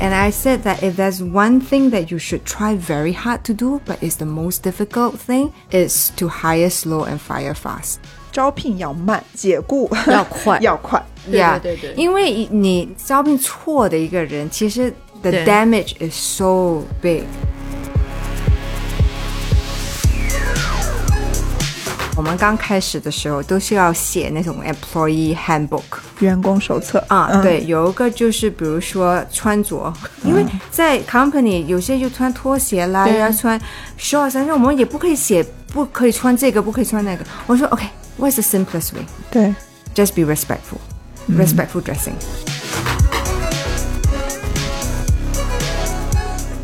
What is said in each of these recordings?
And I said that if there's one thing that you should try very hard to do, but is the most difficult thing, is to hire slow and fire fast. 招聘要慢，解雇要快要快。对 Yeah，对对对因为你招聘错的一个人，其实 the 对 damage is so big。 我们刚开始的时候都是要写那种 employee handbook 员工手册啊，嗯对，有一个就是比如说穿着，因为在 company 有些就穿拖鞋啦，对要穿 shorts，但是我们也不可以写不可以穿这个，不可以穿那个。我说 OK，what's、the simplest way？对，just be respectful, respectful dressing.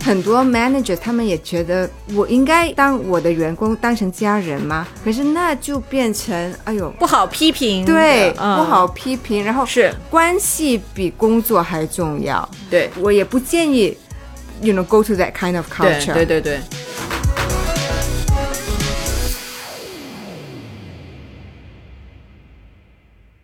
很多 manager 他们也觉得我应该当我的员工当成家人吗？可是那就变成哎呦，不好批评，对，嗯不好批评，然后是关系比工作还重要。对我也不建议，you know go to that kind of culture。对对对。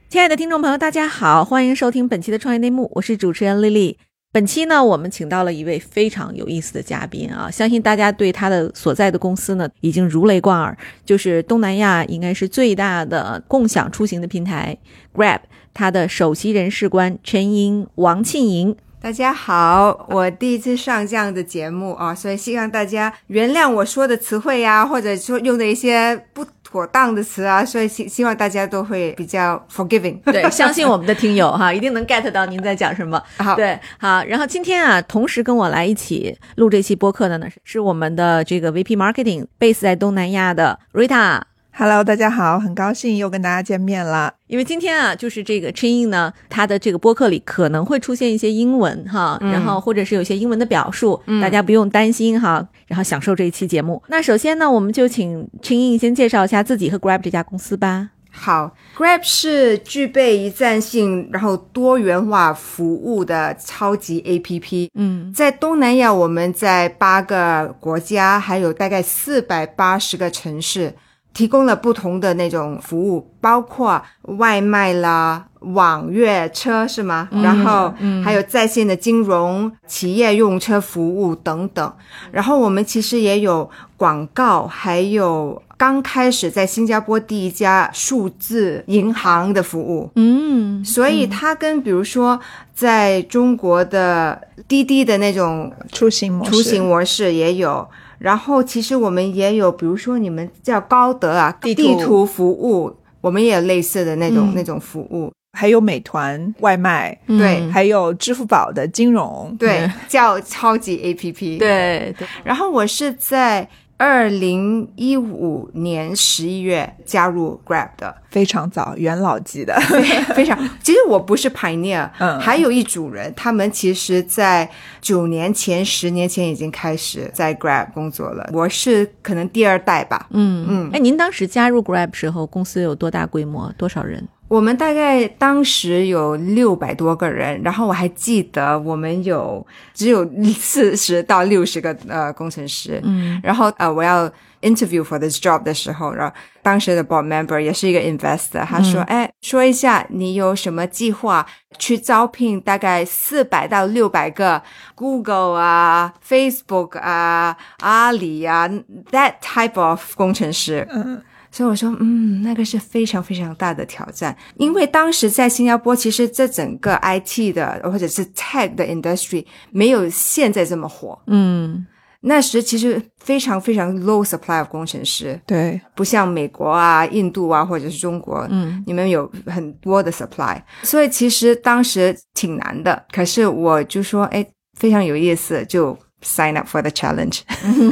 亲爱的听众朋友，大家好，欢迎收听本期的创业内幕，我是主持人丽丽。本期呢，我们请到了一位非常有意思的嘉宾啊，相信大家对他的所在的公司呢已经如雷贯耳，就是东南亚应该是最大的共享出行的平台 Grab，它的首席人事官陈英王庆莹。大家好，我第一次上这样的节目啊，所以希望大家原谅我说的词汇呀、或者说用的一些不妥当的词啊，所以希希望大家都会比较 forgiving。对，相信我们的听友哈，一定能 get 到您在讲什么。好对，好，然后今天啊，同时跟我来一起录这期播客的呢，是是我们的这个 VP Marketing base 在东南亚的 Rita。Hello，大家好，很高兴又跟大家见面了。因为今天啊，就是这个 Chin 呢，他的这个播客里可能会出现一些英文哈，然后或者是有一些英文的表述，大家不用担心哈，然后享受这一期节目。那首先呢，我们就请 Chin 先介绍一下自己和 Grab 这家公司吧。好，Grab 是具备一站性然后多元化服务的超级 APP。嗯在东南亚，我们在八个国家，还有大概四百八十个城市，提供了不同的那种服务，包括外卖啦、网约车是吗？然后还有在线的金融、企业用车服务等等。然后我们其实也有广告，还有刚开始在新加坡第一家数字银行的服务。嗯所以它跟比如说在中国的滴滴的那种出行模式，出行模式也有，然后其实我们也有，比如说你们叫高德啊，地图。服务，我们也有类似的那种、那种服务，还有美团外卖，对。还有支付宝的金融。对，叫超级 APP。，对对，然后我是在二零一五年十一月加入 Grab 的，非常早，元老级的。非常，其实我不是 pioneer，嗯还有一组人，他们其实在九年前、十年前已经开始在 Grab 工作了。我是可能第二代吧。嗯嗯，哎，您当时加入 Grab 时候，公司有多大规模？多少人？我们大概当时有六百多个人，然后我还记得我们有只有四十到六十个呃工程师。嗯然后呃，我要 interview for this job 的时候，然后当时的 board member 也是一个 investor，他说：“哎、说一下你有什么计划去招聘大概四百到六百个 Google 啊、Facebook 啊、阿里啊 that type of 工程师。”嗯，所以我说，嗯，那个是非常非常大的挑战，因为当时在新加坡，其实这整个 IT 的或者是 tech 的 industry 没有现在这么火。嗯那时其实非常非常 low supply of 工程师，对，不像美国啊、印度啊或者是中国，嗯，你们有很多的 supply，所以其实当时挺难的。可是我就说，哎，非常有意思，就 sign up for the challenge。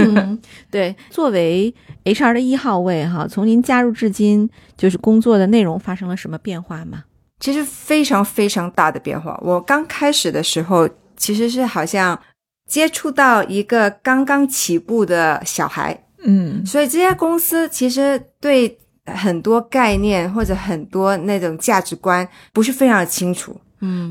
对，作为 HR 的一号位哈，从您加入至今，就是工作的内容发生了什么变化吗？其实非常非常大的变化。我刚开始的时候，其实是好像接触到一个刚刚起步的小孩，嗯所以这家公司其实对很多概念或者很多那种价值观不是非常的清楚。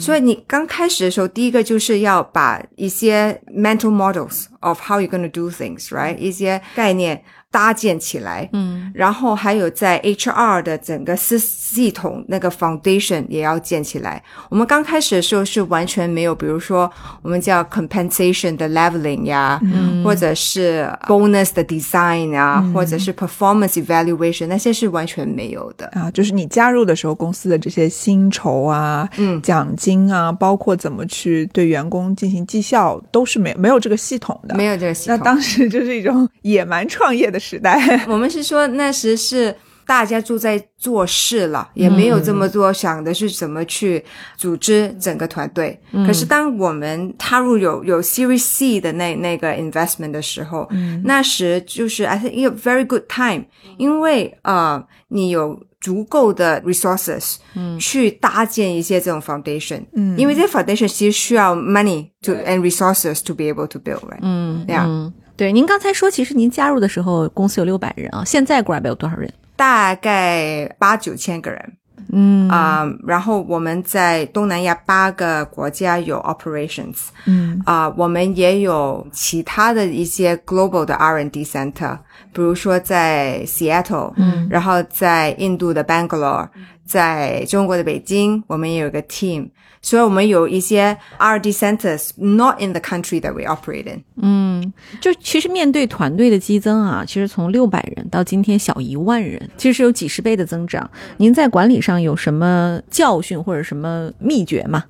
所以你刚开始的时候，第一个就是要把一些 mental models of how you're gonna do things, right？一些概念搭建起来，嗯然后还有在 HR 的整个系系统那个 foundation 也要建起来。我们刚开始的时候是完全没有，比如说我们叫 compensation 的 leveling 呀，或者是 bonus 的 design 呀，或者是 performance evaluation，那些是完全没有的。啊，就是你加入的时候，公司的这些薪酬啊、嗯奖金啊，包括怎么去对员工进行绩效，都是没没有这个系统的。没有这个系统。那当时就是一种野蛮创业的时代。我们是说那时是大家住在做事了，也没有这么多想的是怎么去组织整个团队。可是当我们踏入有有 Series C 的那那个 investment 的时候，那时就是 I think a very good time，因为呃你有。足够的 resources，嗯，去搭建一些这种 foundation，嗯，因为这些 foundation 其实需要 money to and resources to be able to build，right？嗯 Yeah 嗯，对，您刚才说，其实您加入的时候公司有六百人啊，现在 Grab 有多少人？大概八九千个人，嗯。啊、然后我们在东南亚八个国家有 operations，嗯。啊、我们也有其他的一些 global 的 R&D center，比如说在 Seattle，嗯，然后在印度的 Bangalore，在中国的北京，我们也有一个 team，所以我们有一些 R&D centers not in the country that we operate in。嗯，就其实面对团队的激增啊，其实从六百人到今天小一万人，其实是有几十倍的增长。您在管理上有什么教训或者什么秘诀吗？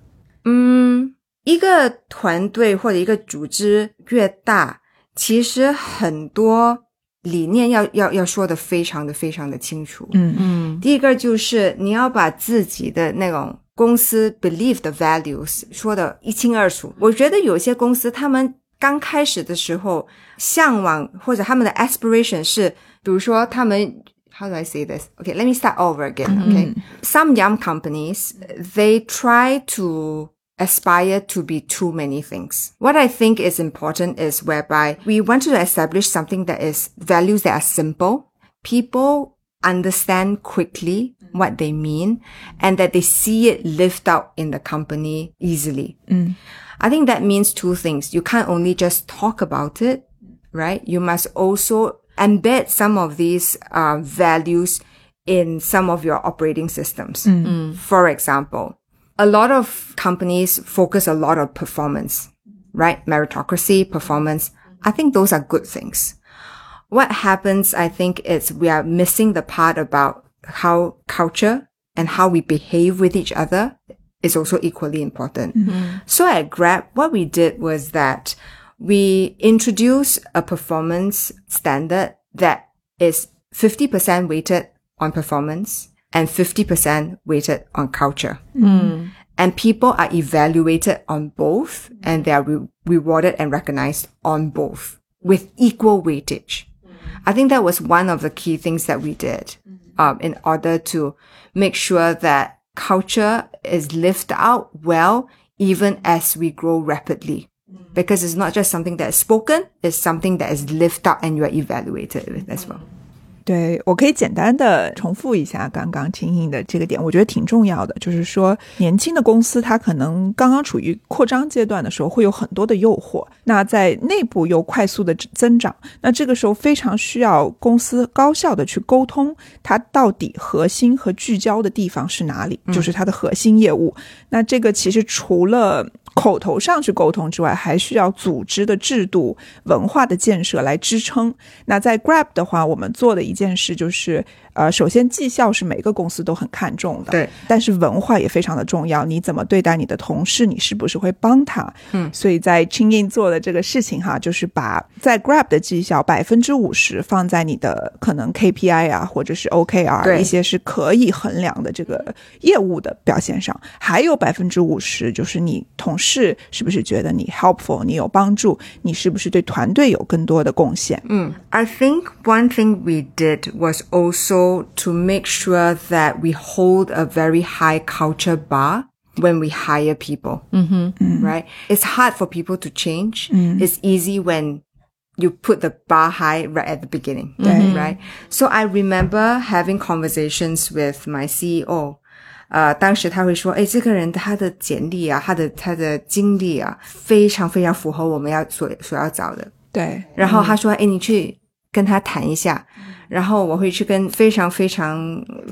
嗯，一个团队或者一个组织越大，其实很多理念要要要说的非常的非常的清楚。嗯嗯第一个就是你要把自己的那种公司 believe 的 values 说的一清二楚。我觉得有些公司他们刚开始的时候向往或者他们的 aspiration 是，比如说他们 how do I say this? Okay, let me start over again. Okay, some young companies they try to aspire to be too many things. What I think is important is whereby we want to establish something that is values that are simple. People understand quickly what they mean and that they see it lived out in the company easily. Mm. I think that means two things. You can't only just talk about it, right? You must also embed some of these uh, values in some of your operating systems. Mm. Mm. For example, a lot of companies focus a lot on performance, right? Meritocracy, performance. I think those are good things. What happens, I think, is we are missing the part about how culture and how we behave with each other is also equally important. Mm-hmm. So at Grab, what we did was that we introduced a performance standard that is 50% weighted on performance and 50% weighted on culture. Mm-hmm. And people are evaluated on both and they are re- rewarded and recognized on both with equal weightage. Mm-hmm. I think that was one of the key things that we did um, in order to make sure that culture is lived out well, even as we grow rapidly. Because it's not just something that is spoken, it's something that is lived out and you are evaluated with as well. 对，我可以简单的重复一下刚刚青颖的这个点，我觉得挺重要的。就是说，年轻的公司它可能刚刚处于扩张阶段的时候，会有很多的诱惑。那在内部又快速的增长，那这个时候非常需要公司高效的去沟通，它到底核心和聚焦的地方是哪里，就是它的核心业务。那这个其实除了口头上去沟通之外，还需要组织的制度、文化的建设来支撑。那在 Grab 的话，我们做的一件事就是，呃，首先绩效是每个公司都很看重的，对，但是文化也非常的重要。你怎么对待你的同事？你是不是会帮他？嗯，所以在 c h i n g i n 做的这个事情哈，就是把在 Grab 的绩效百分之五十放在你的可能 KPI 啊，或者是 OKR 对一些是可以衡量的这个业务的表现上，还有百分之五十就是你同事是不是觉得你 helpful，你有帮助，你是不是对团队有更多的贡献？ I think one thing we did was also to make sure that we hold a very high culture bar when we hire people. Right? It's hard for people to change. It's easy when you put the bar high right at the beginning. Right? So I remember having conversations with my CEO. 呃，当时他会说：“哎，这个人他的简历啊，他的他的经历啊，非常非常符合我们要所所要找的。”对，然后他说：“哎，你去跟他谈一下，然后我会去跟非常非常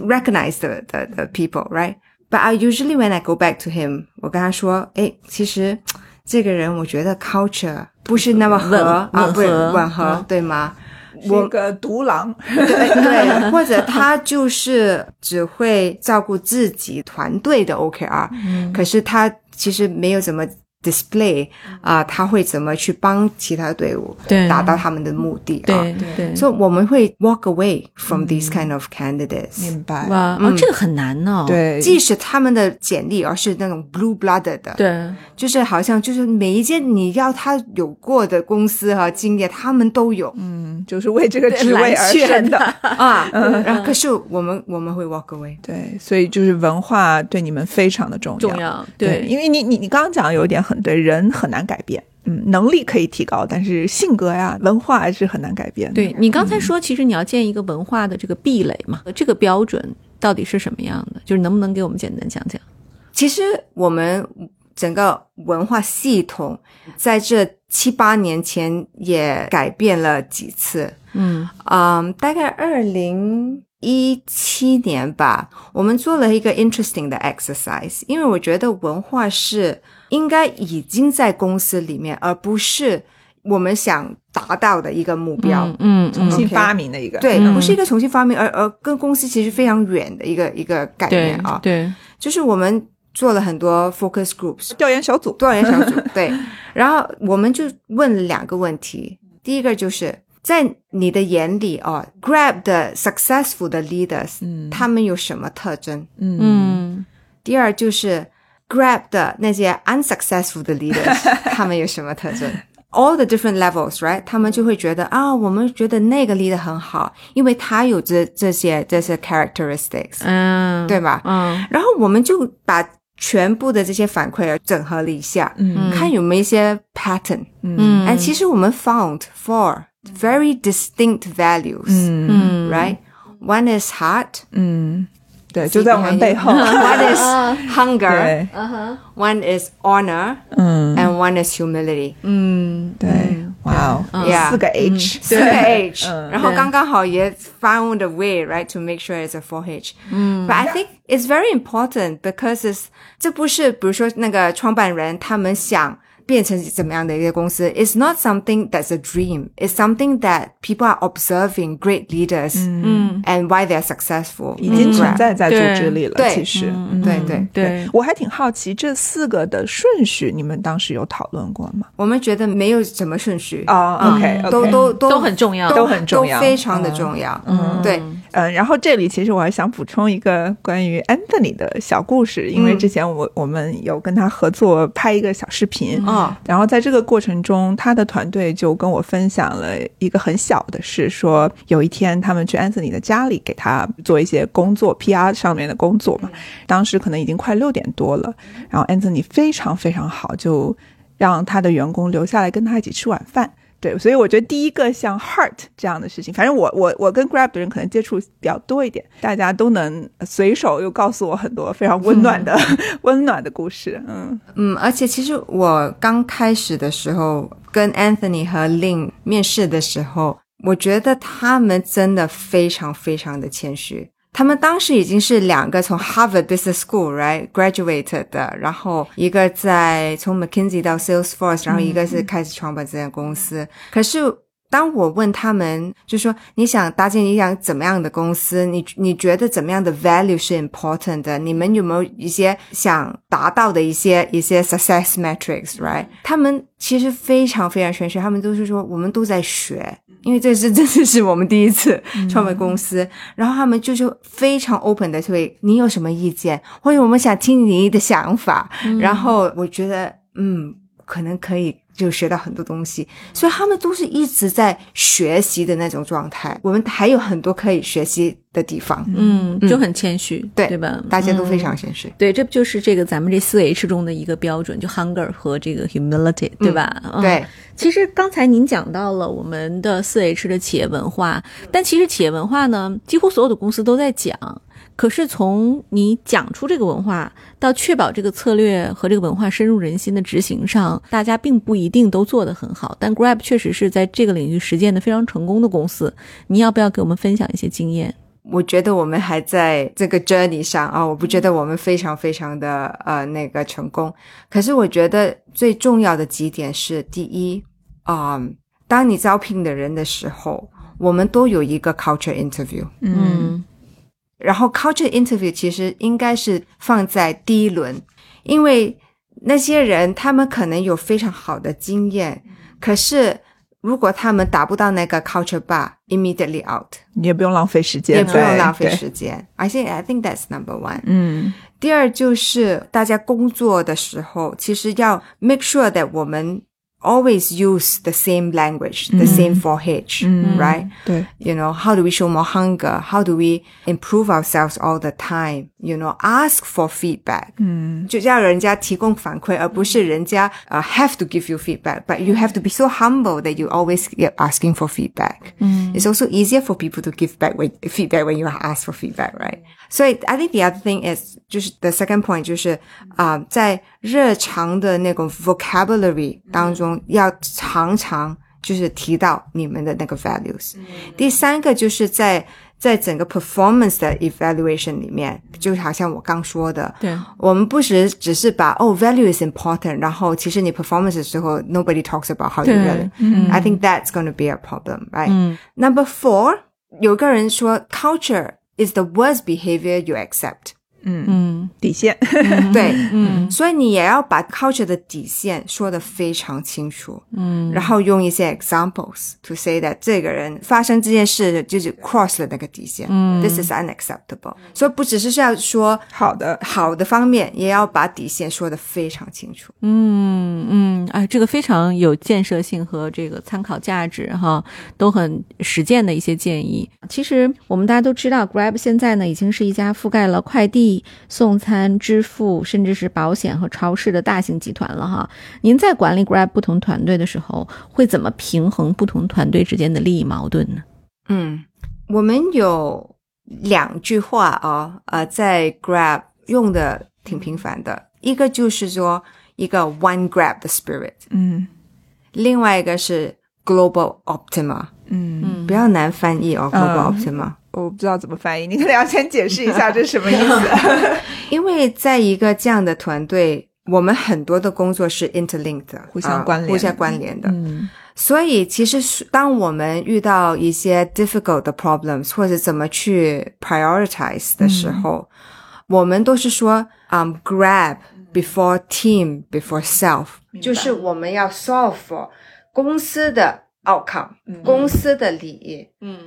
recognize 的的的 people，right？But I usually when I go back to him，我跟他说，哎，其实这个人我觉得 culture 不是那么合啊，不是吻合，嗯对吗？是一个独狼，对对，或者他就是只会照顾自己团队的 OKR，、可是他其实没有怎么 display 啊、他会怎么去帮其他队伍对达到他们的目的啊？对对，所以我们会 walk away from these kind of candidates，、明白？哇，哦，这个很难哦。对，即使他们的简历而是那种 blue blooded 的，对就是好像就是每一件你要他有过的公司和经验，他们都有、嗯，就是为这个职位而生的。啊。然后可是我们我们会 walk away。对，所以就是文化对你们非常的重要。重要对，因为你你你刚刚讲的有一点很对，人很难改变，嗯，能力可以提高，但是性格呀、文化还是很难改变的。对你刚才说，其实你要建一个文化的这个壁垒嘛，这个标准到底是什么样的？就是能不能给我们简单讲讲？其实我们整个文化系统在这七八年前也改变了几次。嗯嗯，大概二零一七年吧，我们做了一个 interesting 的 exercise，因为我觉得文化是应该已经在公司里面，而不是我们想达到的一个目标。嗯嗯重新发明的一个，对，嗯。不是一个重新发明，而而跟公司其实非常远的一个一个概念啊。对，就是我们做了很多 focus groups，调研小组。调研小组，对，然后我们就问了两个问题，第一个就是在你的眼里哦，Grab 的 successful 的 leaders，、嗯。他们有什么特征？嗯嗯。第二就是 Grab 的那些 unsuccessful 的 leaders，他们有什么特征？All the different levels, right？他们就会觉得啊，我们觉得那个 leader 很好，因为他有这这些这些 characteristics，、嗯，对吧？嗯然后我们就把全部的这些反馈整合了一下，嗯看有没有一些 pattern。嗯，哎，其实我们 found four very distinct values，、嗯嗯 right? One is heart, 嗯， 对，就在我们背后。 one is hunger, 对，嗯哼， one is honor, 嗯 and one is humility。嗯对，哇哦， Yeah 四个 H，四个 H，嗯然后刚刚好也 found a way right to make sure it's a four H。嗯，But I think it's very important because it's 这不是比如说那个创办人他们想 变成怎么样的一个公司，It's not something that's a dream. It's something that people are observing great leaders 嗯 and why they're successful. 已经存在在组织里了。对其实，嗯对对对，我还挺好奇这四个的顺序，你们当时有讨论过吗？我们觉得没有什么顺序哦嗯 OK，OK 都都都都很重要都很重要都非常的重要。嗯，对，嗯，然后这里其实我还想补充一个关于 Anthony 的小故事，因为嗯。之前我我们有跟他合作拍一个小视频，嗯，然后在这个过程中，他的团队就跟我分享了一个很小的事，说有一天他们去 Anthony 的家里给他做一些工作，PR 上面的工作嘛，当时可能已经快六点多了，然后 Anthony 非常非常好，就让他的员工留下来跟他一起吃晚饭。对，所以我觉得第一个像 Heart 这样的事情，反正我我我跟 Grab 的人可能接触比较多一点，大家都能随手又告诉我很多非常温暖的、温暖的故事。嗯嗯，而且其实我刚开始的时候跟 Anthony 和 Lin 面试的时候，我觉得他们真的非常非常的谦虚。他们当时已经是两个从 Harvard Business School right graduated 的，然后一个在从 McKinsey 到 Salesforce，然后一个是开始创办这家公司。可是当我问他们，就说你想搭建一样怎么样的公司？你你觉得怎么样的 value 是 important 的？你们有没有一些想达到的一些一些 success metrics？Right？他们其实非常非常玄学，他们都是说我们都在学。因为这是真的是我们第一次创办公司，然后他们就是非常 open 的，会你有什么意见，或者我们想听你的想法，然后我觉得嗯，可能可以就学到很多东西，所以他们都是一直在学习的那种状态。我们还有很多可以学习的地方，嗯，就很谦虚，对对吧？大家都非嗯常谦虚。对，这不就是这个咱们这四 H 中的一个标准，就 hunger 和这个 humility，对吧？嗯对，其实刚才您讲到了我们的四 H 的企业文化，但其实企业文化呢，几乎所有的公司都在讲。可是从你讲出这个文化到确保这个策略和这个文化深入人心的执行上，大家并不一定都做得很好。但 Grab 确实是在这个领域实践的非常成功的公司。你要不要给我们分享一些经验？我觉得我们还在这个 journey 上啊，我不觉得我们非常非常的呃那个成功。可是我觉得最重要的几点是：第一，啊、当你招聘的人的时候，我们都有一个 culture interview。嗯然后 culture interview 其实应该是放在第一轮，因为那些人他们可能有非常好的经验，可是如果他们达不到那个 culture bar，immediately out，你也不用浪费时间，也不用浪费时间。I think I think that's number one。嗯第二就是大家工作的时候，其实要 make sure that 我们 always use the same language, the same 4H, 嗯 right? 对， You know, how do we show more hunger? How do we improve ourselves all the time? You know, ask for feedback. 嗯就要人家提供反馈，而不是人家呃、have to give you feedback. But you have to be so humble that you always get asking for feedback. It's also easier for people to give back when, feedback when you ask for feedback, right? 所以 I think the other thing is 就是 the second point 就是啊、在日常的那种 vocabulary 当中 要常常就是提到你们的那个 values。第三个就是在在整个 performance 的 evaluation 里面，就好像我刚说的，对，我们不是只是把哦 value is important，然后其实你 performance 的时候 nobody talks about how you 对 really。I think that's going to be a problem, right? 嗯 Number four，有个人说 culture is the worst behavior you accept。 嗯，嗯底线，对，嗯。所以你也要把 culture 的底线说得非常清楚，嗯。然后用一些 examples to say that 这个人发生这件事就是 cross 了那个底线、嗯。T h i s is unacceptable。所以不只是要说好的，好的方面，也要把底线说得非常清楚。嗯嗯，哎，这个非常有建设性和这个参考价值哈，都很实践的一些建议。其实我们大家都知道，Grab 现在呢已经是一家覆盖了快递、送餐、支付，甚至是保险和超市的大型集团了哈。您在管理 Grab 不同团队的时候，会怎么平衡不同团队之间的利益矛盾呢？嗯，我们有两句话啊，呃，在 Grab 用的挺频繁的，一个就是说一个 One Grab 的 spirit，嗯另外一个是 Global Optima，嗯，嗯。比较难翻译哦，Global 嗯。Optima，、我不知道怎么翻译，你可能要先解释一下 这是什么意思。因为在一个这样的团队。我们很多的工作是 interlinked 的，互相啊关联。互相关联的。嗯。所以其实是当我们遇到一些 difficult 的 problems 或者怎么去 prioritize 的时候，我们都是说，嗯、g r a b before team before self，就是我们要 solve for 公司的 outcome，、公司的利益嗯。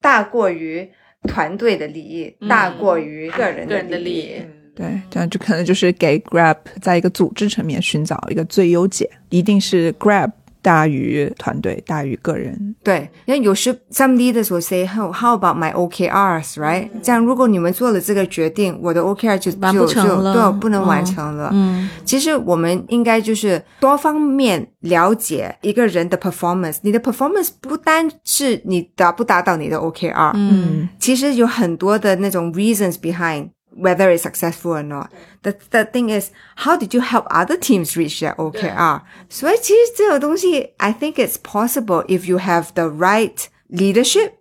大过于团队的利益，大过于个人的利利益。对，这样就可能就是给 Grab 在一个组织层面寻找一个最优解，一定是 Grab 大于团队大于个人。对，因为有时 some leaders will say how how about my OKRs right？、这样如果你们做了这个决定，我的 OKR 就完就就不成了对不能完嗯成了。嗯其实我们应该就是多方面了解一个人的 performance。你的 performance 不单是你达不达到你的 OKR，、嗯其实有很多的那种 reasons behind whether it's successful or not. The the thing is, how did you help other teams reach their OKR? 所以其实这种东西，I think it's possible if you have the right leadership.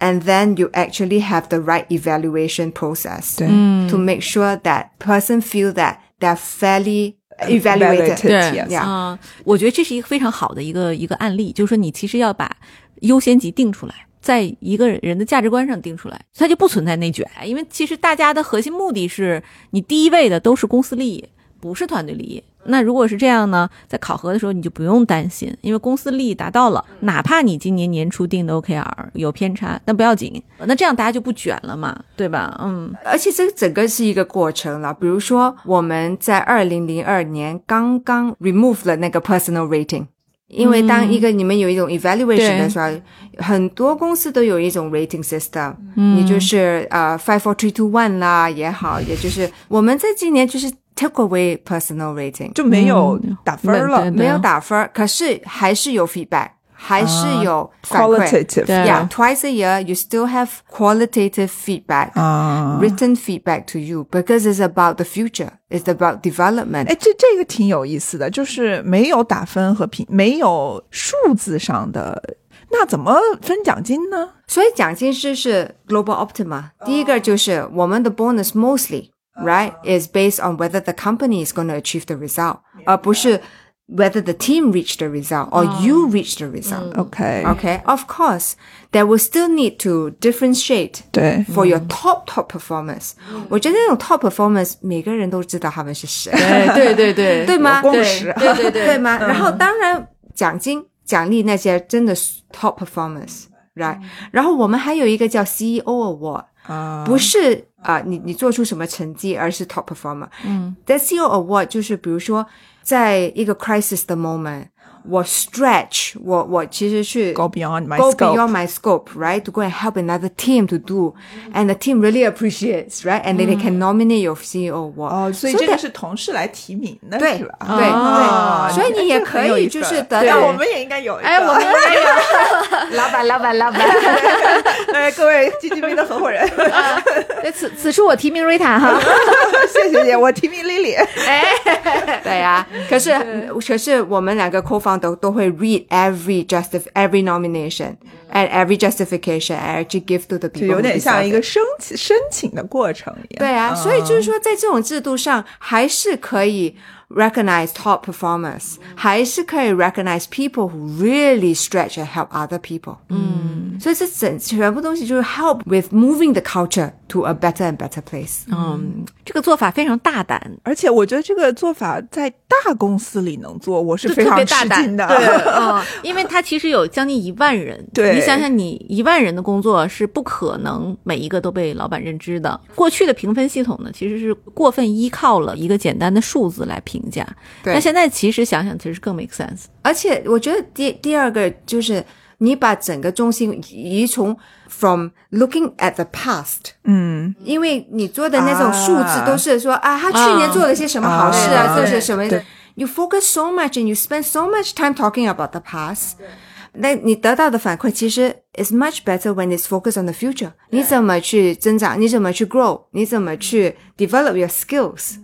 And then you actually have the right evaluation process 对嗯 to make sure that person feel that they're fairly evaluated. Evaluated. 对 yes 啊、我觉得这是一个非常好的一个一个案例，就是说你其实要把优先级定出来， 在一个人的价值观上定出来，它就不存在内卷。因为其实大家的核心目的是你第一位的都是公司利益，不是团队利益。那如果是这样呢，在考核的时候你就不用担心，因为公司利益达到了，哪怕你今年年初定的 OKR 有偏差，但不要紧，那这样大家就不卷了嘛，对吧？嗯而且这整个是一个过程了。比如说，我们在二零零二年刚刚 remove 了那个 personal rating，因为当一个你们有一种 evaluation 的时候，很多公司都有一种 rating system，、也就是呃 five four three two one 啦也好，也就是我们在今年就是 take away personal rating，就没有打分了。嗯没有打分，可是还是有 feedback。还是有反馈。 qualitative 对 Yeah, twice a year you still have qualitative feedback, 啊。 written feedback to you because it's about the future. It's about development. 哎，这这个挺有意思的，就是没有打分和评，没有数字上的，那怎么分奖金呢？所以奖金是是 global optima。第一个就是我们的 bonus mostly right is based on whether the company is going to achieve the result，而不是 whether the team reached the result or you reached the result。 OK， Okay, of course, there will still need to differentiate 对 for your top top performers。我觉得那种 top performers 每个人都知道他们是谁，对对对对吗？有共识对对对对吗？然后当然奖金奖励那些真的是 top performers，right？然后我们还有一个叫 CEO Award， 啊，不是啊、你你做出什么成绩，而是 top performer。嗯，The CEO Award 就是比如说在一个 crisis 的 moment，我 stretch，我我其实去 go beyond my go scope beyond my scope, right? To go and help another team to do, and the team really appreciates, right? And then they can nominate your CEO award. 哦，所以这个是同事来提名的，对是吧？对所以你也可以就是得到那我们也应该有一个。哎，我们也有。老板，老板，老板。哎，各位基金会的合伙人，对此此处我提名瑞塔哈。谢谢谢，我提名 Lily。对呀、可是可是我们两个 co-founder 都都会 read every justif every nomination and every justification and actually give to the people. 有点像一个申请申请的过程一样。对啊，所以就是说，在这种制度上，还是可以 recognize top performers，还是可以 recognize people who really stretch and help other people。嗯，所以这整全部东西就是 help with moving the culture to a better and better place。嗯，这个做法非常大胆，而且我觉得这个做法在大公司里能做，我是特非常别大胆吃惊的。对，嗯，因为它其实有将近一万人，对你想想，你一万人的工作是不可能每一个都被老板认知的。过去的评分系统呢，其实是过分依靠了一个简单的数字来评价，对那现在其实想想，其实更 make sense。而且我觉得第第二个就是你把整个中心移从 from looking at the past。嗯，因为你做的那种数字啊都是说啊他去年做了些什么好事啊，啊做些什么对。 You focus so much and you spend so much time talking about the past. 那你得到的反馈其实 is much better when it's focused on the future. 你怎么去增长？你怎么去 grow？你怎么去 develop your skills?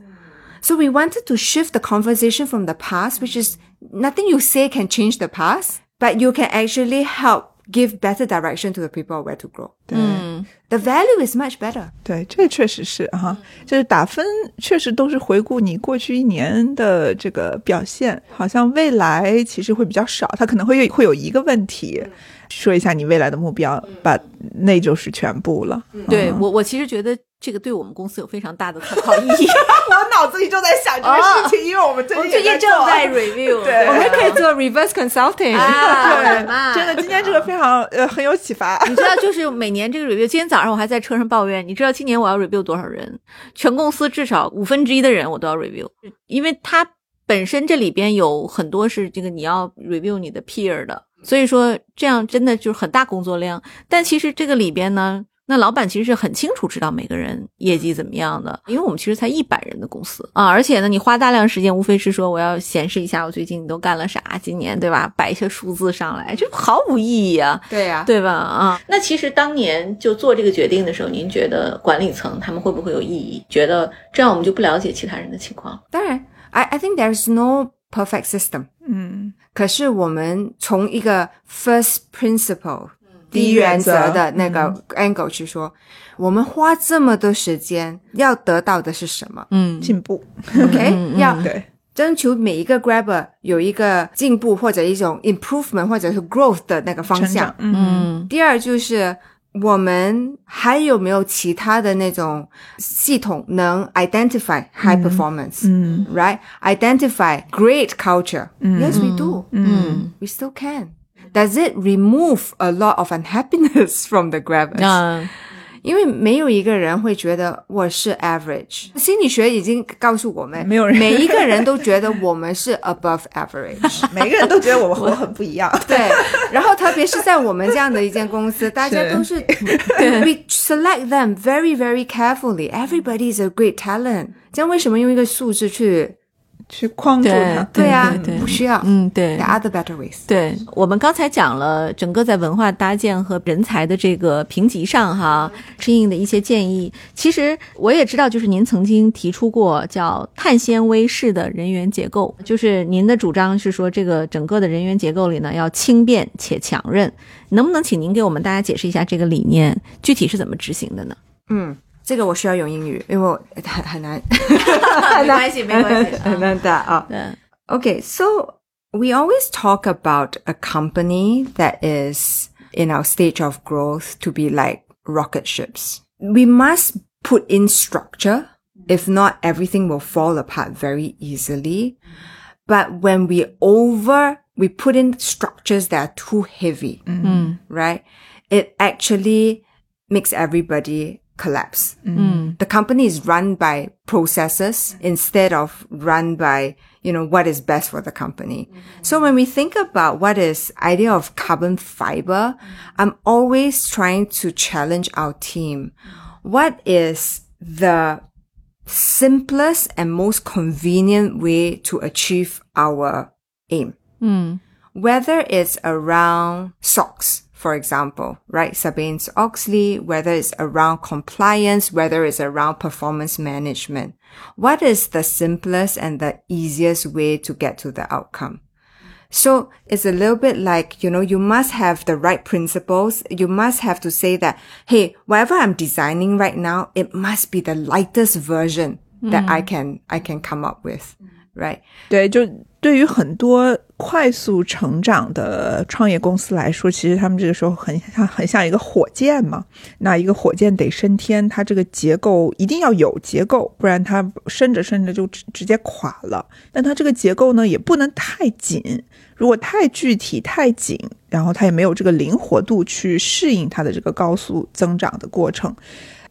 So we wanted to shift the conversation from the past, which is nothing you say can change the past, but you can actually help give better direction to the people where to grow. 嗯， The value is much better. 对，这确实是哈，就是打分确实都是回顾你过去一年的这个表现，好像未来其实会比较少，它可能会有会有一个问题， 说一下你未来的目标，把那就是全部了。对我，我其实觉得这个对我们公司有非常大的参考意义。我脑子里就在想这个事情，因为我们最近正在 review，对我们可以做 reverse consulting。啊，我的妈真的，今天这个非常呃很有启发。你知道，就是每年这个 review，今天早上我还在车上抱怨，你知道今年我要 review 多少人？全公司至少五分之一的人我都要 review，因为它本身这里边有很多是这个你要 review 你的 peer 的，所以说这样真的就是很大工作量。但其实这个里边呢，那老板其实是很清楚知道每个人业绩怎么样的，因为我们其实才一百人的公司啊，而且呢，你花大量时间无非是说我要显示一下我最近都干了啥，今年对吧？摆一些数字上来，这毫无意义啊。对呀、对吧？啊，那其实当年就做这个决定的时候，您觉得管理层他们会不会有异议？觉得这样我们就不了解其他人的情况？当然，I I think there's no perfect system。嗯，可是我们从一个 first principle 第一原则的那个 angle 去说，我们花这么多时间要得到的是什么嗯进步，？OK，、要对，征求每一个 grabber 有一个进步或者一种 improvement 或者是 growth 的那个方向嗯第二就是我们还有没有其他的那种系统能 identify high performance，、嗯 right? Identify great culture. Yes, we do. 嗯 We still can. Does it remove a lot of unhappiness from the grabbers? 那 因为没有一个人会觉得我是 average。心理学已经告诉我们，没有人每一个人都觉得我们是 above average。每个人都觉得我们和我很不一样。对，然后特别是在我们这样的一间公司，大家都是 we select them very very carefully. Everybody is a great talent. 这样为什么用一个数字去去框住对它。对啊对对，不需要。嗯，对 the better ways. 对我们刚才讲了整个在文化搭建和人才的这个评级上哈，适应的一些建议。其实我也知道，就是您曾经提出过叫碳纤维式的人员结构，就是您的主张是说这个整个的人员结构里呢要轻便且强韧。能不能请您给我们大家解释一下这个理念具体是怎么执行的呢？嗯，这个我需要用英语，因为我很很难，没关系，没关系。很难打啊。对， Okay, so we always talk about a company that is in our stage of growth to be like rocket ships. We must put in structure. If not, everything will fall apart very easily. But when we over, we put in structures that are too heavy, 嗯 right? It actually makes everybody collapse. 嗯 The company is run by processes instead of run by, you know, what is best for the company. Mm-hmm. So when we think about what is idea of carbon fiber, I'm always trying to challenge our team. What is the simplest and most convenient way to achieve our aim? 嗯 whether it's around SOX, for example, right? Sarbanes Oxley, whether it's around compliance, whether it's around performance management. What is the simplest and the easiest way to get to the outcome? So it's a little bit like, you know, you must have the right principles. You must have to say that, hey, whatever I'm designing right now, it must be the lightest version that I mm-hmm. can, I can come up with, right? 对，就对于很多快速成长的创业公司来说，其实他们这个时候很像很像一个火箭嘛。那一个火箭得升天，它这个结构一定要有结构，不然它升着升着就直直接垮了。但它这个结构呢，也不能太紧。如果太具体、太紧，然后它也没有这个灵活度去适应它的这个高速增长的过程。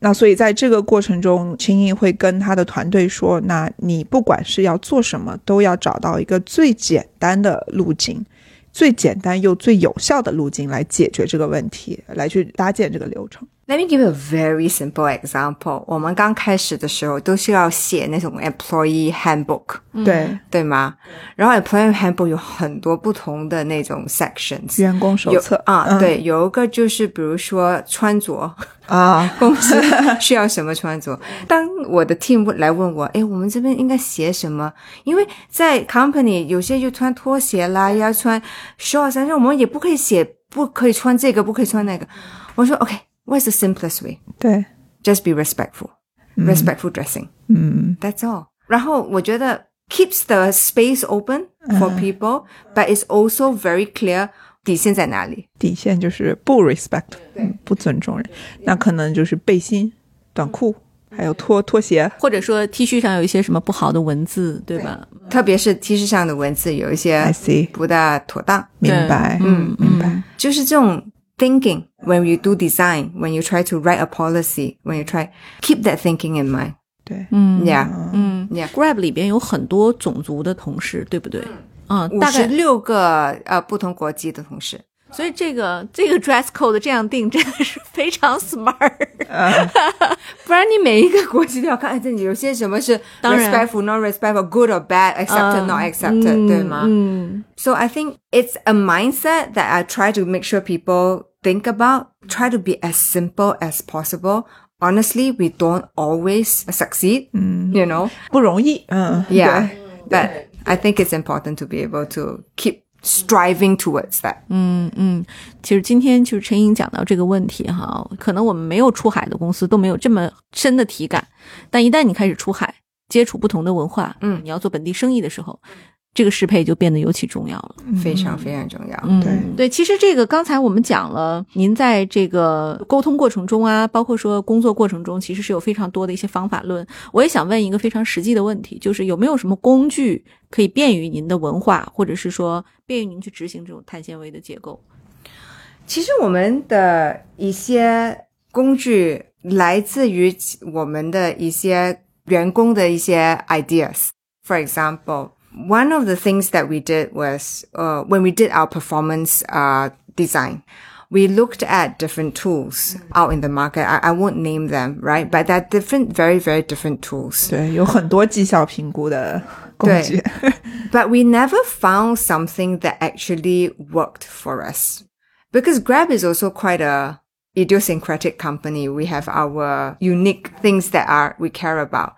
那所以在这个过程中，秦毅会跟他的团队说：“那你不管是要做什么，都要找到一个最简单的路径，最简单又最有效的路径来解决这个问题，来去搭建这个流程。Let me give you a very simple example. 我们刚开始的时候都是要写那种 employee handbook，、对，对吗？然后 employee handbook 有很多不同的那种 sections。员工手册啊，嗯对，有一个就是比如说穿着，啊，公司需要什么穿着。当我的 team 来问我，诶，我们这边应该写什么？因为在 company 有些就穿拖鞋啦，要穿 shorts，但是我们也不可以写不可以穿这个，不可以穿那个。我说 OK，what's、the simplest way？对，Just be respectful, respectful dressing. 嗯 That's all. 然后我觉得 keeps the space open for people, but it's also very clear 底线在哪里。底线就是不 respect，嗯不尊重人，那可能就是背心、短裤，还有拖拖鞋。或者说 T 恤上有一些什么不好的文字，对吧？特别是 T 恤上的文字有一些 I see，不大妥当，明白，嗯明白。就是这种 thinking when you do design, when you try to write a policy, when you try keep that thinking in mind. 对，嗯 Yeah, 嗯 yeah. Grab 里边有很多种族的同事，对不对？嗯，五大概，十六个呃不同国籍的同事，所以这个这个 dress code 这样定真的是非常 smart。不然你每一个国籍都要看，哎，这里有些什么是当然 respectful, not respectful, good or bad, accepted, not accepted，、对吗？嗯 So I think it's a mindset that I try to make sure people think about. Try to be as simple as possible. Honestly, we don't always succeed. You know, 不容易。嗯， yeah. 对 But I think it's important to be able to keep striving towards that. 嗯嗯，其实今天就是陈颖讲到这个问题哈，可能我们没有出海的公司都没有这么深的体感，但一旦你开始出海，接触不同的文化，嗯你要做本地生意的时候， 这个适配就变得尤其重要了。非常非常重要。嗯，对对，其实这个刚才我们讲了，您在这个沟通过程中啊，包括说工作过程中，其实是有非常多的一些方法论。我也想问一个非常实际的问题，就是有没有什么工具可以便于您的文化，或者是说便于您去执行这种碳纤维的结构？其实我们的一些工具来自于我们的一些员工的一些 ideas. For example, one of the things that we did was uh, when we did our performance uh, design. We looked at different tools out in the market. I, I won't name them, right? But they're different, very, very different tools. 对，有很多绩效评估的 工具。 But we never found something that actually worked for us. Because Grab is also quite a idiosyncratic company. We have our unique things that are, we care about.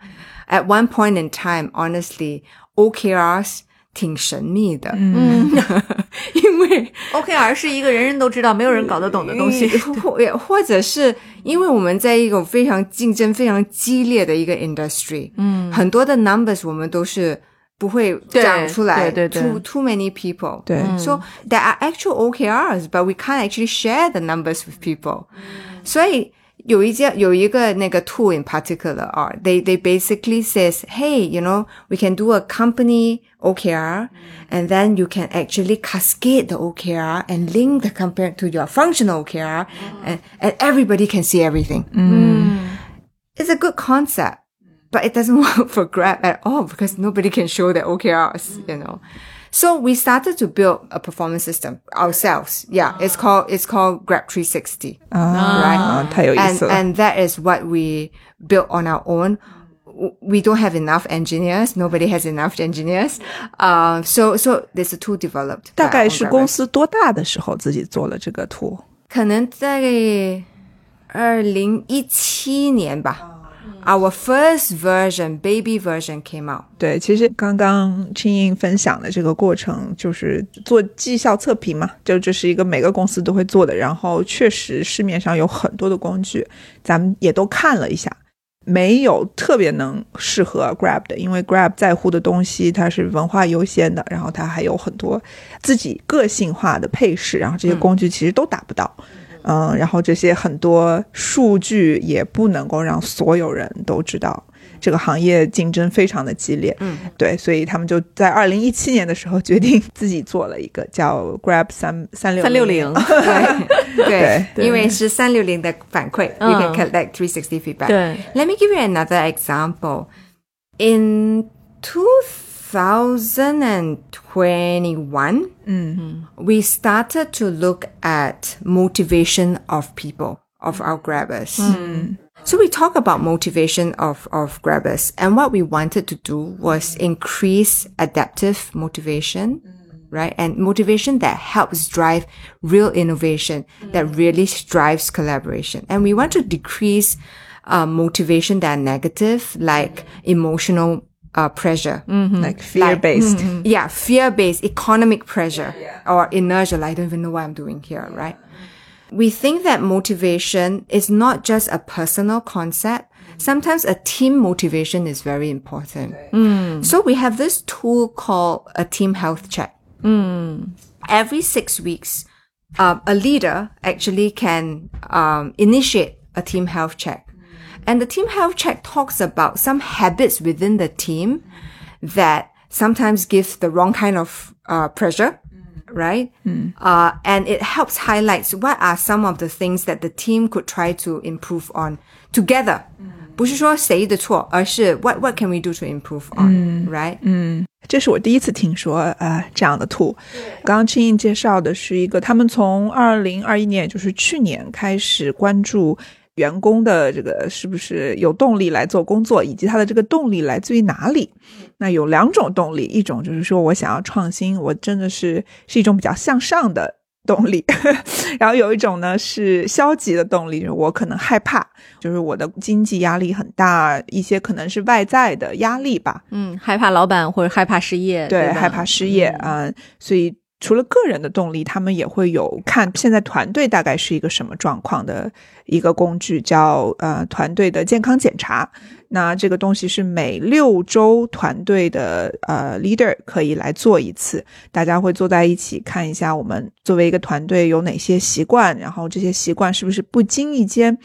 At one point in time, honestly, OKRs 挺神秘的。嗯，因为 OKR 是一个人人都知道、没有人搞得懂的东西。或或者是因为我们在一个非常竞争非常激烈的一个 industry，嗯，很多的 numbers 我们都是不会讲出来对对对 too too many people，对 So there are actual OKRs, but we can't actually share the numbers with people. 所以有一件有一个那个 tool in particular 啊，they they basically says, hey, you know, we can do a company OKR, and then you can actually cascade the OKR and link the company to your functional OKR, and and everybody can see everything. It's a good concept. But it doesn't work for Grab at all because nobody can show their OKRs, you know. So we started to build a performance system ourselves. Yeah, it's called it's called Grab 360. 啊，太有意 And 思了。 and that is what we built on our own. W- We don't have enough engineers. Nobody has enough engineers. Uh, so so there's a tool developed. 大 by 概 our 是 own 公 Grab. 司多大的时候自己做了这个图？可能在二零一七年吧。 Our first version, baby version, came out. 对，其实刚刚青英分享的这个过程，就是做绩效测评嘛，就这是一个每个公司都会做的。然后确实市面上有很多的工具，咱们也都看了一下，没有特别能适合 Grab 的，因为 Grab 在乎的东西它是文化优先的，然后它还有很多自己个性化的配饰，然后这些工具其实都达不到。嗯，然后这些很多数据也不能够让所有人都知道，这个行业竞争非常的激烈。嗯，对，所以他们就在二零一七年的时候决定自己做了一个叫 Grab 三三六三六零，对对对因为是三六零的反馈嗯 you can collect 360 feedback. 对 Let me give you another example. In 2021, 嗯 we started to look at motivation of people, of our grabbers. So we talk about motivation of, of grabbers and what we wanted to do was increase adaptive motivation, right? And motivation that helps drive real innovation, that really drives collaboration. And we want to decrease uh, motivation that are negative, like emotional uh, pressure. mm-hmm.，like fear based，Yeah, fear-based economic pressure yeah. or inertia. Like, I don't even know what I'm doing here, right? We think that motivation is not just a personal concept. Sometimes a team motivation is very important. So we have this tool called a team health check. Every six weeks, um, a leader actually can um, initiate a team health check. And the team health check talks about some habits within the team that sometimes give the wrong kind of uh, pressure, right? Uh, and it helps highlights what are some of the things that the team could try to improve on together. 不是说谁的错，而是 what what can we do to improve on, right? 这是我第一次听说呃这样的图。刚刚青印介绍的是一个，他们从二零二一年，也就是去年开始关注 员工的这个是不是有动力来做工作，以及他的这个动力来自于哪里。那有两种动力，一种就是说我想要创新，我真的是是一种比较向上的动力，然后有一种呢是消极的动力，就是我可能害怕，就是我的经济压力很大，一些可能是外在的压力吧，嗯，害怕老板或者害怕失业，对，吧？害怕失业啊、嗯所以除了个人的动力，他们也会有看现在团队大概是一个什么状况的一个工具，叫呃团队的健康检查。那这个东西是每六周团队的呃 leader 可以来做一次，大家会坐在一起看一下我们作为一个团队有哪些习惯，然后这些习惯是不是不经意间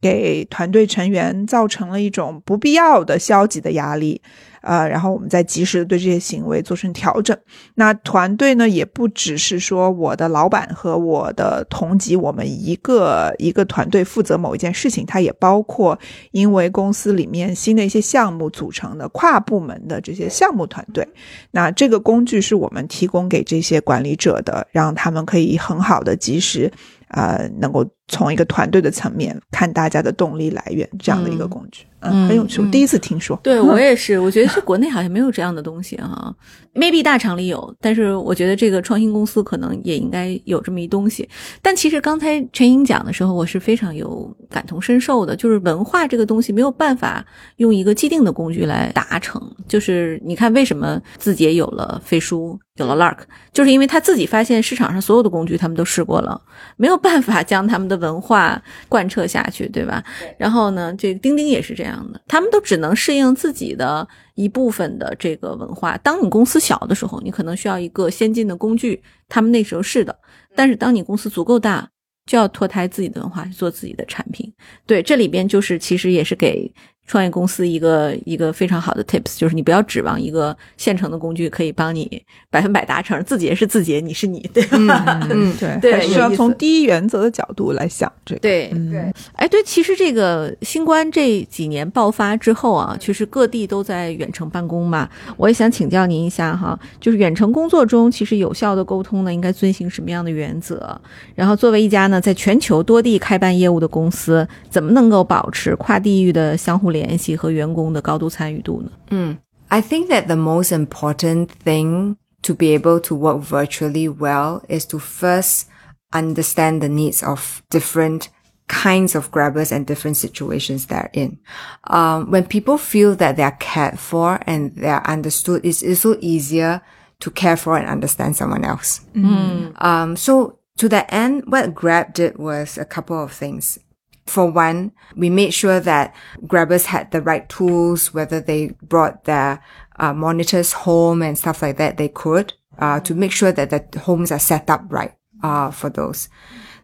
给团队成员造成了一种不必要的消极的压力。呃，然后我们再及时的对这些行为做成调整。那团队呢，也不只是说我的老板和我的同级，我们一个一个团队负责某一件事情，它也包括因为公司里面新的一些项目组成的跨部门的这些项目团队。那这个工具是我们提供给这些管理者的，让他们可以很好的及时。呃，能够从一个团队的层面看大家的动力来源这样的一个工具，嗯，很有趣，我第一次听说。对 我也是，我觉得是国内好像没有这样的东西哈，maybe 大厂里有，但是我觉得这个创新公司可能也应该有这么一东西。但其实刚才陈英讲的时候，我是非常有感同身受的，就是文化这个东西没有办法用一个既定的工具来达成。就是你看，为什么字节有了飞书？有了 Lark，就是因为他自己发现市场上所有的工具他们都试过了，没有办法将他们的文化贯彻下去，对吧？然后呢，这个钉钉也是这样的，他们都只能适应自己的一部分的这个文化。当你公司小的时候，你可能需要一个先进的工具，他们那时候是的；但是当你公司足够大，就要脱胎自己的文化去做自己的产品。对，这里边就是其实也是给。创业公司一个一个非常好的 tips 就是你不要指望一个现成的工具可以帮你百分百达成，自己也是自己，你是你，对吧？嗯，对，对，需要从第一原则的角度来想这个。对对，哎，对，其实这个新冠这几年爆发之后啊，其实各地都在远程办公嘛。我也想请教您一下哈，就是远程工作中，其实有效的沟通呢，应该遵循什么样的原则？然后作为一家呢，在全球多地开办业务的公司，怎么能够保持跨地域的相互？联系和员工的高度参与度呢？嗯，I think that the most important thing to be able to work virtually well is to first understand the needs of different kinds of grabbers and different situations they're in. Um, when people feel that they're cared for and they're understood, it's also easier to care for and understand someone else. Mm. Um, so to that end, what Grab did was a couple of things. For one, we made sure that grabbers had the right tools, whether they brought their uh, monitors home and stuff like that, they could, uh, to make sure that the homes are set up right, uh, for those.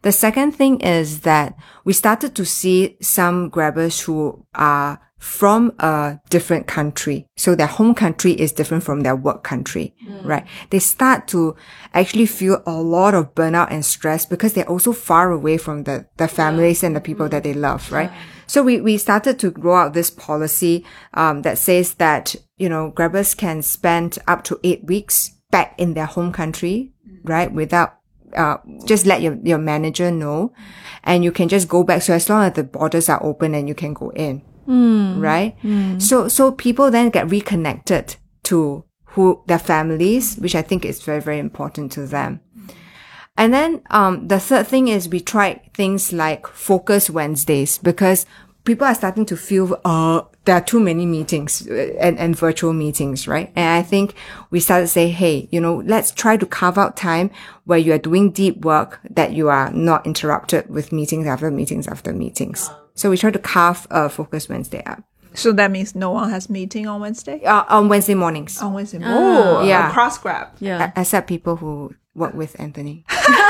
The second thing is that we started to see some grabbers who are from a different country. So their home country is different from their work country, mm. right? They start to actually feel a lot of burnout and stress because they're also far away from the, the families yeah. and the people mm. that they love, right? Yeah. So we, we started to grow out this policy, um, that says that, you know, grabbers can spend up to eight weeks back in their home country, mm. right? Without uh, just let your, your manager know and you can just go back. So as long as the borders are open and you can go in. Mm. Right? Mm. So, so people then get reconnected to who their families, which I think is very, very important to them. And then, um, the third thing is we tried things like focus Wednesdays because people are starting to feel, uh, there are too many meetings uh, and, and virtual meetings, right? And I think we started to say, Hey, you know, let's try to carve out time where you are doing deep work that you are not interrupted with meetings after meetings after meetings. So we try to carve a Focus Wednesday up. So that means no one has meeting on Wednesday? Uh, on Wednesday mornings. On Wednesday mornings. Oh, yeah. cross grab. Yeah. Except people who work with Anthony.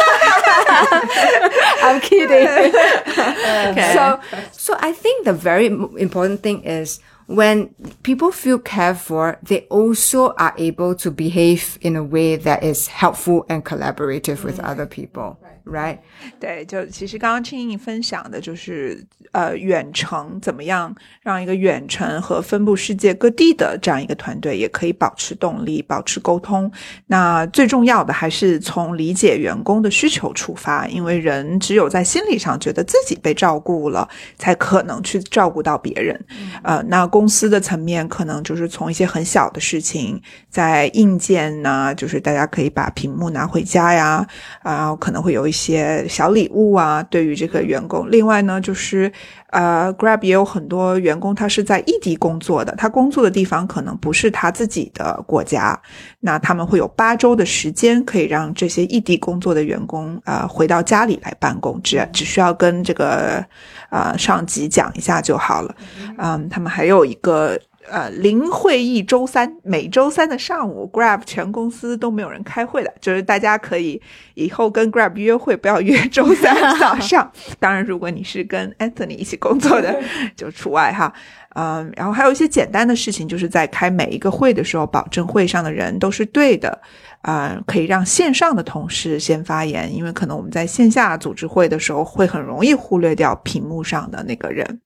I'm kidding. okay. So, so I think the very important thing is when people feel cared for, they also are able to behave in a way that is helpful and collaborative with mm. other people. Right？对，就其实刚刚听你分享的就是，呃，远程怎么样让一个远程和分布世界各地的这样一个团队也可以保持动力、保持沟通。那最重要的还是从理解员工的需求出发，因为人只有在心理上觉得自己被照顾了，才可能去照顾到别人。呃，那公司的层面可能就是从一些很小的事情，在硬件呢，就是大家可以把屏幕拿回家呀，啊，可能会有一些。小礼物啊，对于这个员工。另外呢，就是呃，Grab 也有很多员工，他是在异地工作的，他工作的地方可能不是他自己的国家。那他们会有八周的时间，可以让这些异地工作的员工啊回到家里来办公，只只需要跟这个啊上级讲一下就好了。嗯，他们还有一个。呃，零会议周三，每周三的上午，Grab 全公司都没有人开会的，就是大家可以以后跟 Grab 约会，不要约周三早上。当然，如果你是跟 Anthony 一起工作的，就除外哈。嗯，然后还有一些简单的事情，就是在开每一个会的时候，保证会上的人都是对的。啊，可以让线上的同事先发言，因为可能我们在线下组织会的时候，会很容易忽略掉屏幕上的那个人。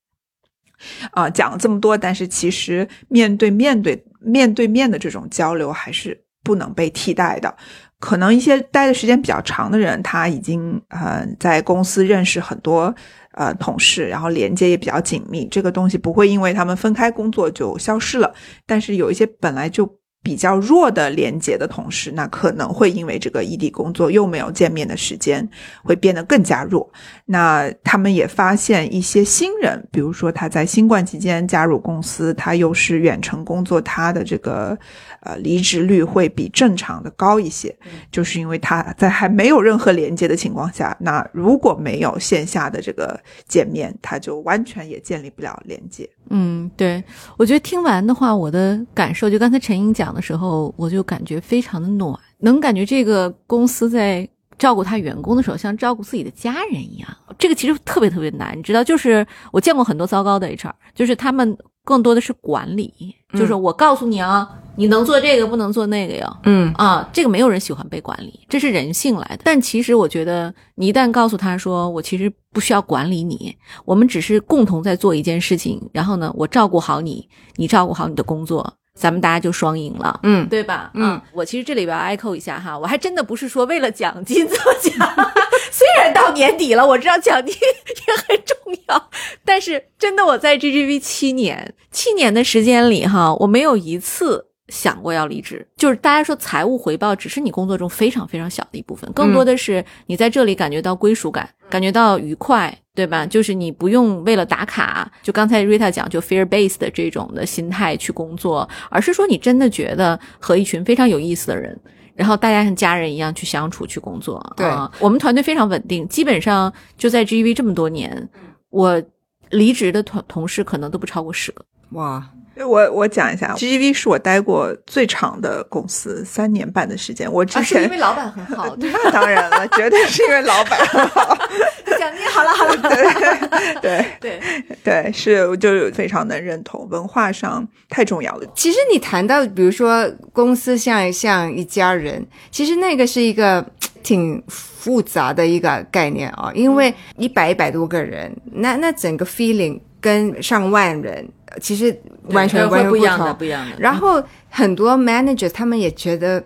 啊，讲了这么多，但是其实面对面对面对面的这种交流还是不能被替代的。可能一些待的时间比较长的人，他已经呃在公司认识很多呃同事，然后连接也比较紧密，这个东西不会因为他们分开工作就消失了。但是有一些本来就比较弱的连接的同时，那可能会因为这个异地工作又没有见面的时间，会变得更加弱。那他们也发现一些新人，比如说他在新冠期间加入公司，他又是远程工作，他的这个呃离职率会比正常的高一些，就是因为他在还没有任何连接的情况下，那如果没有线下的这个见面，他就完全也建立不了连接。嗯，对，我觉得听完的话，我的感受就刚才陈英讲的时候，我就感觉非常的暖，能感觉这个公司在照顾他员工的时候，像照顾自己的家人一样。这个其实特别特别难，你知道，就是我见过很多糟糕的 HR，就是他们更多的是管理，就是我告诉你啊，你能做这个，不能做那个呀。嗯啊，这个没有人喜欢被管理，这是人性来的。但其实我觉得，你一旦告诉他说，我其实不需要管理你，我们只是共同在做一件事情，然后呢，我照顾好你，你照顾好你的工作，咱们大家就双赢了。嗯对吧？嗯啊，我其实这里边 echo 一下哈，我还真的不是说为了奖金做奖，虽然到年底了，我知道奖金也很重要，但是真的我在 GGV 七年，七年的时间里哈，我没有一次。想过要离职，就是大家说财务回报只是你工作中非常非常小的一部分，更多的是你在这里感觉到归属感，感觉到愉快，对吧？就是你不用为了打卡，就刚才 Rita 讲，就 fear based 的这种的心态去工作，而是说你真的觉得和一群非常有意思的人，然后大家像家人一样去相处去工作。对啊我们团队非常稳定，基本上就在 GEV 这么多年，我离职的同同事可能都不超过十个。哇，我我讲一下，GGV 是我待过最长的公司，三年半的时间。我之前因为、老板很好，那当然了，绝对是因为老板很好。奖金 好了好了，对对对，对，是我就非常能认同，文化上太重要了。其实你谈到，比如说公司像像一家人，其实那个是一个 挺复杂的一个概念啊、因为一百一百多个人，那那整个 feeling 跟上万人其实完全完全不一样的不一样的。然后很多 managers 他们也觉得，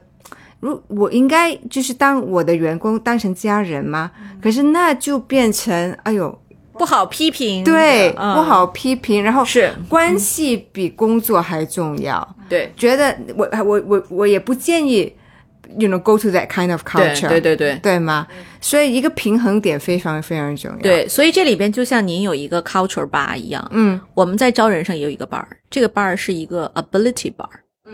如我应该就是当我的员工当成家人吗？可是那就变成哎呦，不好批评，对，嗯。不好批评，然后是。关系比工作还重要。对。觉得我我我我也不建议，you know go to that kind of culture，对对对对吗？所以一个平衡点非常非常重要。，对，所以这里边就像您有一个 culture bar 一样，嗯，我们在招人上也有一个 bar，这个 bar 是一个 ability bar，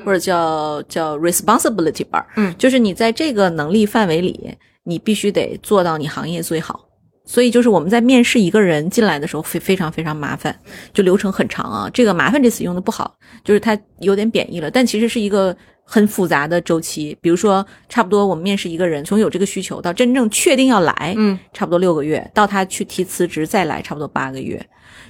或者叫叫 responsibility bar，嗯就是你在这个能力范围里，你必须得做到你行业最好。所以就是我们在面试一个人进来的时候，非非常非常麻烦，就流程很长啊。这个“麻烦”这词用的不好，就是它有点贬义了，但其实是一个很复杂的周期。比如说，差不多我们面试一个人，从有这个需求到真正确定要来，嗯，差不多六个月，到他去提辞职再来，差不多八个月。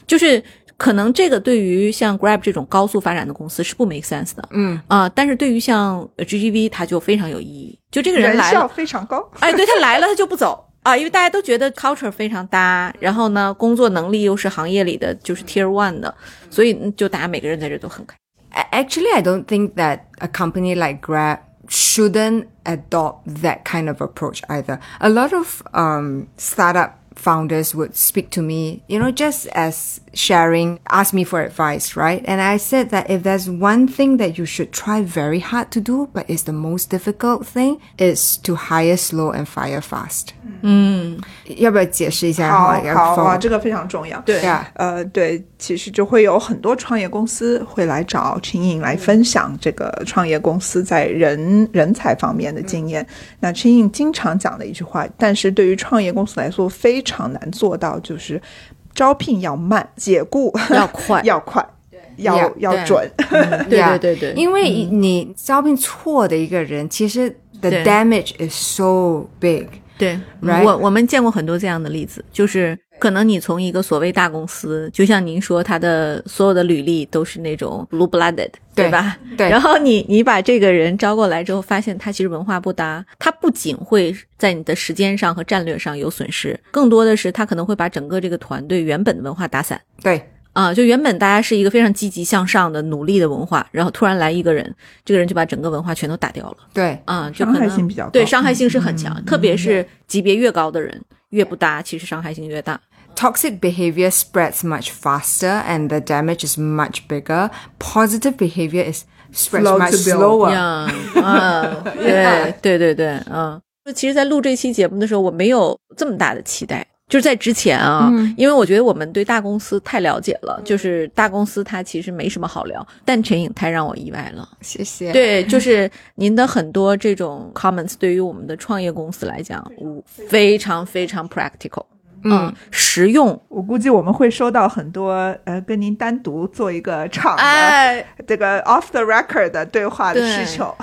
就是可能这个对于像 Grab 这种高速发展的公司是不 make sense 的，嗯啊、但是对于像呃 GGV 它就非常有意义。就这个人来了，非常高。哎，对他来了他就不走啊，因为大家都觉得 culture 非常搭，然后呢，工作能力又是行业里的就是 Tier One 的，所以嗯就大家每个人在这都很开。Actually, I don't think that a company like Grab shouldn't adopt that kind of approach either. A lot of um, startup founders would speak to me, you know, just as sharing, ask me for advice, right? And I said that if there's one thing that you should try very hard to do, but is the most difficult thing, is to hire slow and fire fast. 嗯，要不要解释一下？好然后要好 follow 哇，这个非常重要。对 Yeah. 呃，对，其实就会有很多创业公司会来找秦颖来分享这个创业公司在人人才方面的经验。那秦颖经常讲的一句话，但是对于创业公司来说非常难做到，就是 招聘要慢，解雇要快 要快，要 Yeah，要准。对对对对因为你招聘错的一个人，其实 the damage is so big。对 Right？我我们见过很多这样的例子，就是可能你从一个所谓大公司，就像您说，他的所有的履历都是那种 blue blooded，对吧？对然后你你把这个人招过来之后，发现他其实文化不搭，他不仅会在你的时间上和战略上有损失，更多的是他可能会把整个这个团队原本的文化打散。对啊，就原本大家是一个非常积极向上的、努力的文化，然后突然来一个人，这个人就把整个文化全都打掉了。对，啊，就伤害可能性比较高对，伤害性是很强，嗯特别是级别越高的人，越不搭，其实伤害性越大。Toxic behavior spreads much faster and the damage is much bigger. Positive behavior is spreads Slow much slower. 呀，嗯，对对对对，嗯。其实，在录这期节目的时候，我没有这么大的期待。就是在之前啊，因为我觉得我们对大公司太了解了，就是大公司它其实没什么好聊，但陈颖太让我意外了。谢谢。对，就是您的很多这种 comments 对于我们的创业公司来讲，非常非常 practical，嗯，实用。我估计我们会收到很多呃，跟您单独做一个场的、哎，这个 off the record 的对话的需求。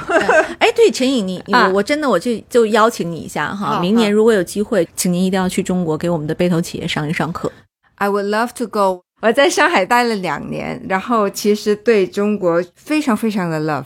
哎，对，陈颖，你啊我我真的我就就邀请你一下哈，明年如果有机会，请您一定要去中国给我们的被投企业上一上课。I would love to go。我在上海待了两年，然后其实对中国非常非常的 love。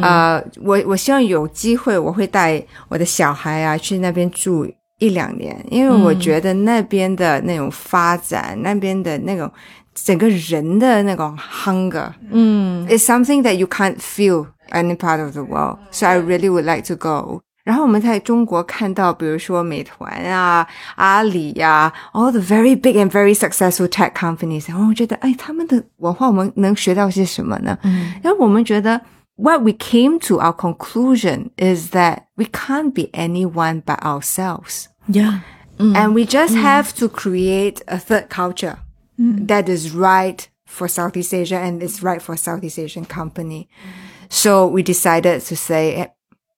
呃，我我希望有机会我会带我的小孩啊去那边住一两年，因为我觉得那边的那种发展，那边的那种整个人的那种 hunger，嗯 It's something that you can't feel any part of the world. So I really would like to go. 然后我们在中国看到，比如说美团啊、阿里呀、all the very big and very successful tech companies，然后我觉得，哎，他们的文化我们能学到些什么呢？嗯然后我们觉得 ，what we came to our conclusion is that we can't be anyone but ourselves. ，Yeah， And we just have to create a third culture that is right for Southeast Asia and is right for Southeast Asian company. So we decided to say, eh,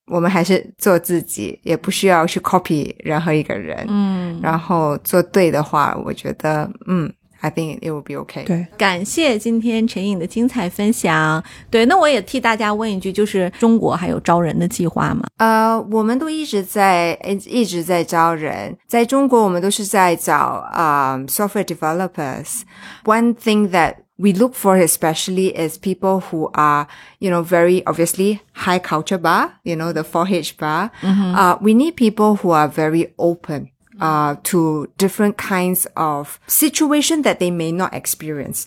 我们还是做自己，也不需要去 copy 任何一个人。嗯，然后做对的话，我觉得，嗯 ，I think it will be okay. 对，感谢今天陈颖的精彩分享。对，那我也替大家问一句，就是中国还有招人的计划吗？呃，我们都一直在一一直在招人，在中国我们都是在找啊、software developers. One thing that we look for especially is people who are, you know, very obviously high culture bar, you know, the 4H bar. Uh, we need people who are very open. uh, to different kinds of situation that they may not experience.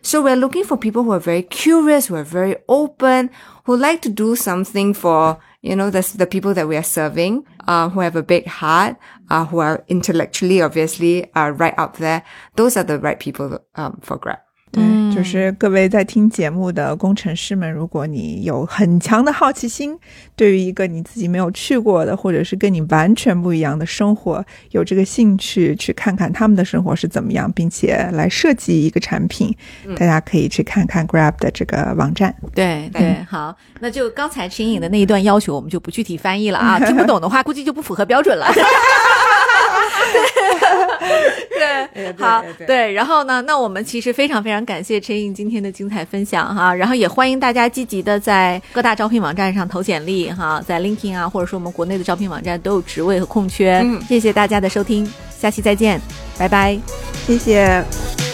So we're looking for people who are very curious, who are very open, who like to do something for, you know, the, the people that we are serving, uh, who have a big heart, uh, who are intellectually, obviously, uh, right up there. Those are the right people, um, for Grab. 对，就是各位在听节目的工程师们，如果你有很强的好奇心，对于一个你自己没有去过的，或者是跟你完全不一样的生活，有这个兴趣去看看他们的生活是怎么样，并且来设计一个产品，大家可以去看看 Grab 的这个网站。对对，好，那就刚才秦颖的那一段要求，我们就不具体翻译了啊，听不懂的话，估计就不符合标准了。对，好，对，然后呢，那我们其实非常非常感谢陈颖今天的精彩分享哈，然后也欢迎大家积极的在各大招聘网站上投简历哈，在 LinkedIn 啊，或者说我们国内的招聘网站都有职位和空缺。嗯谢谢大家的收听，下期再见，拜拜。谢谢。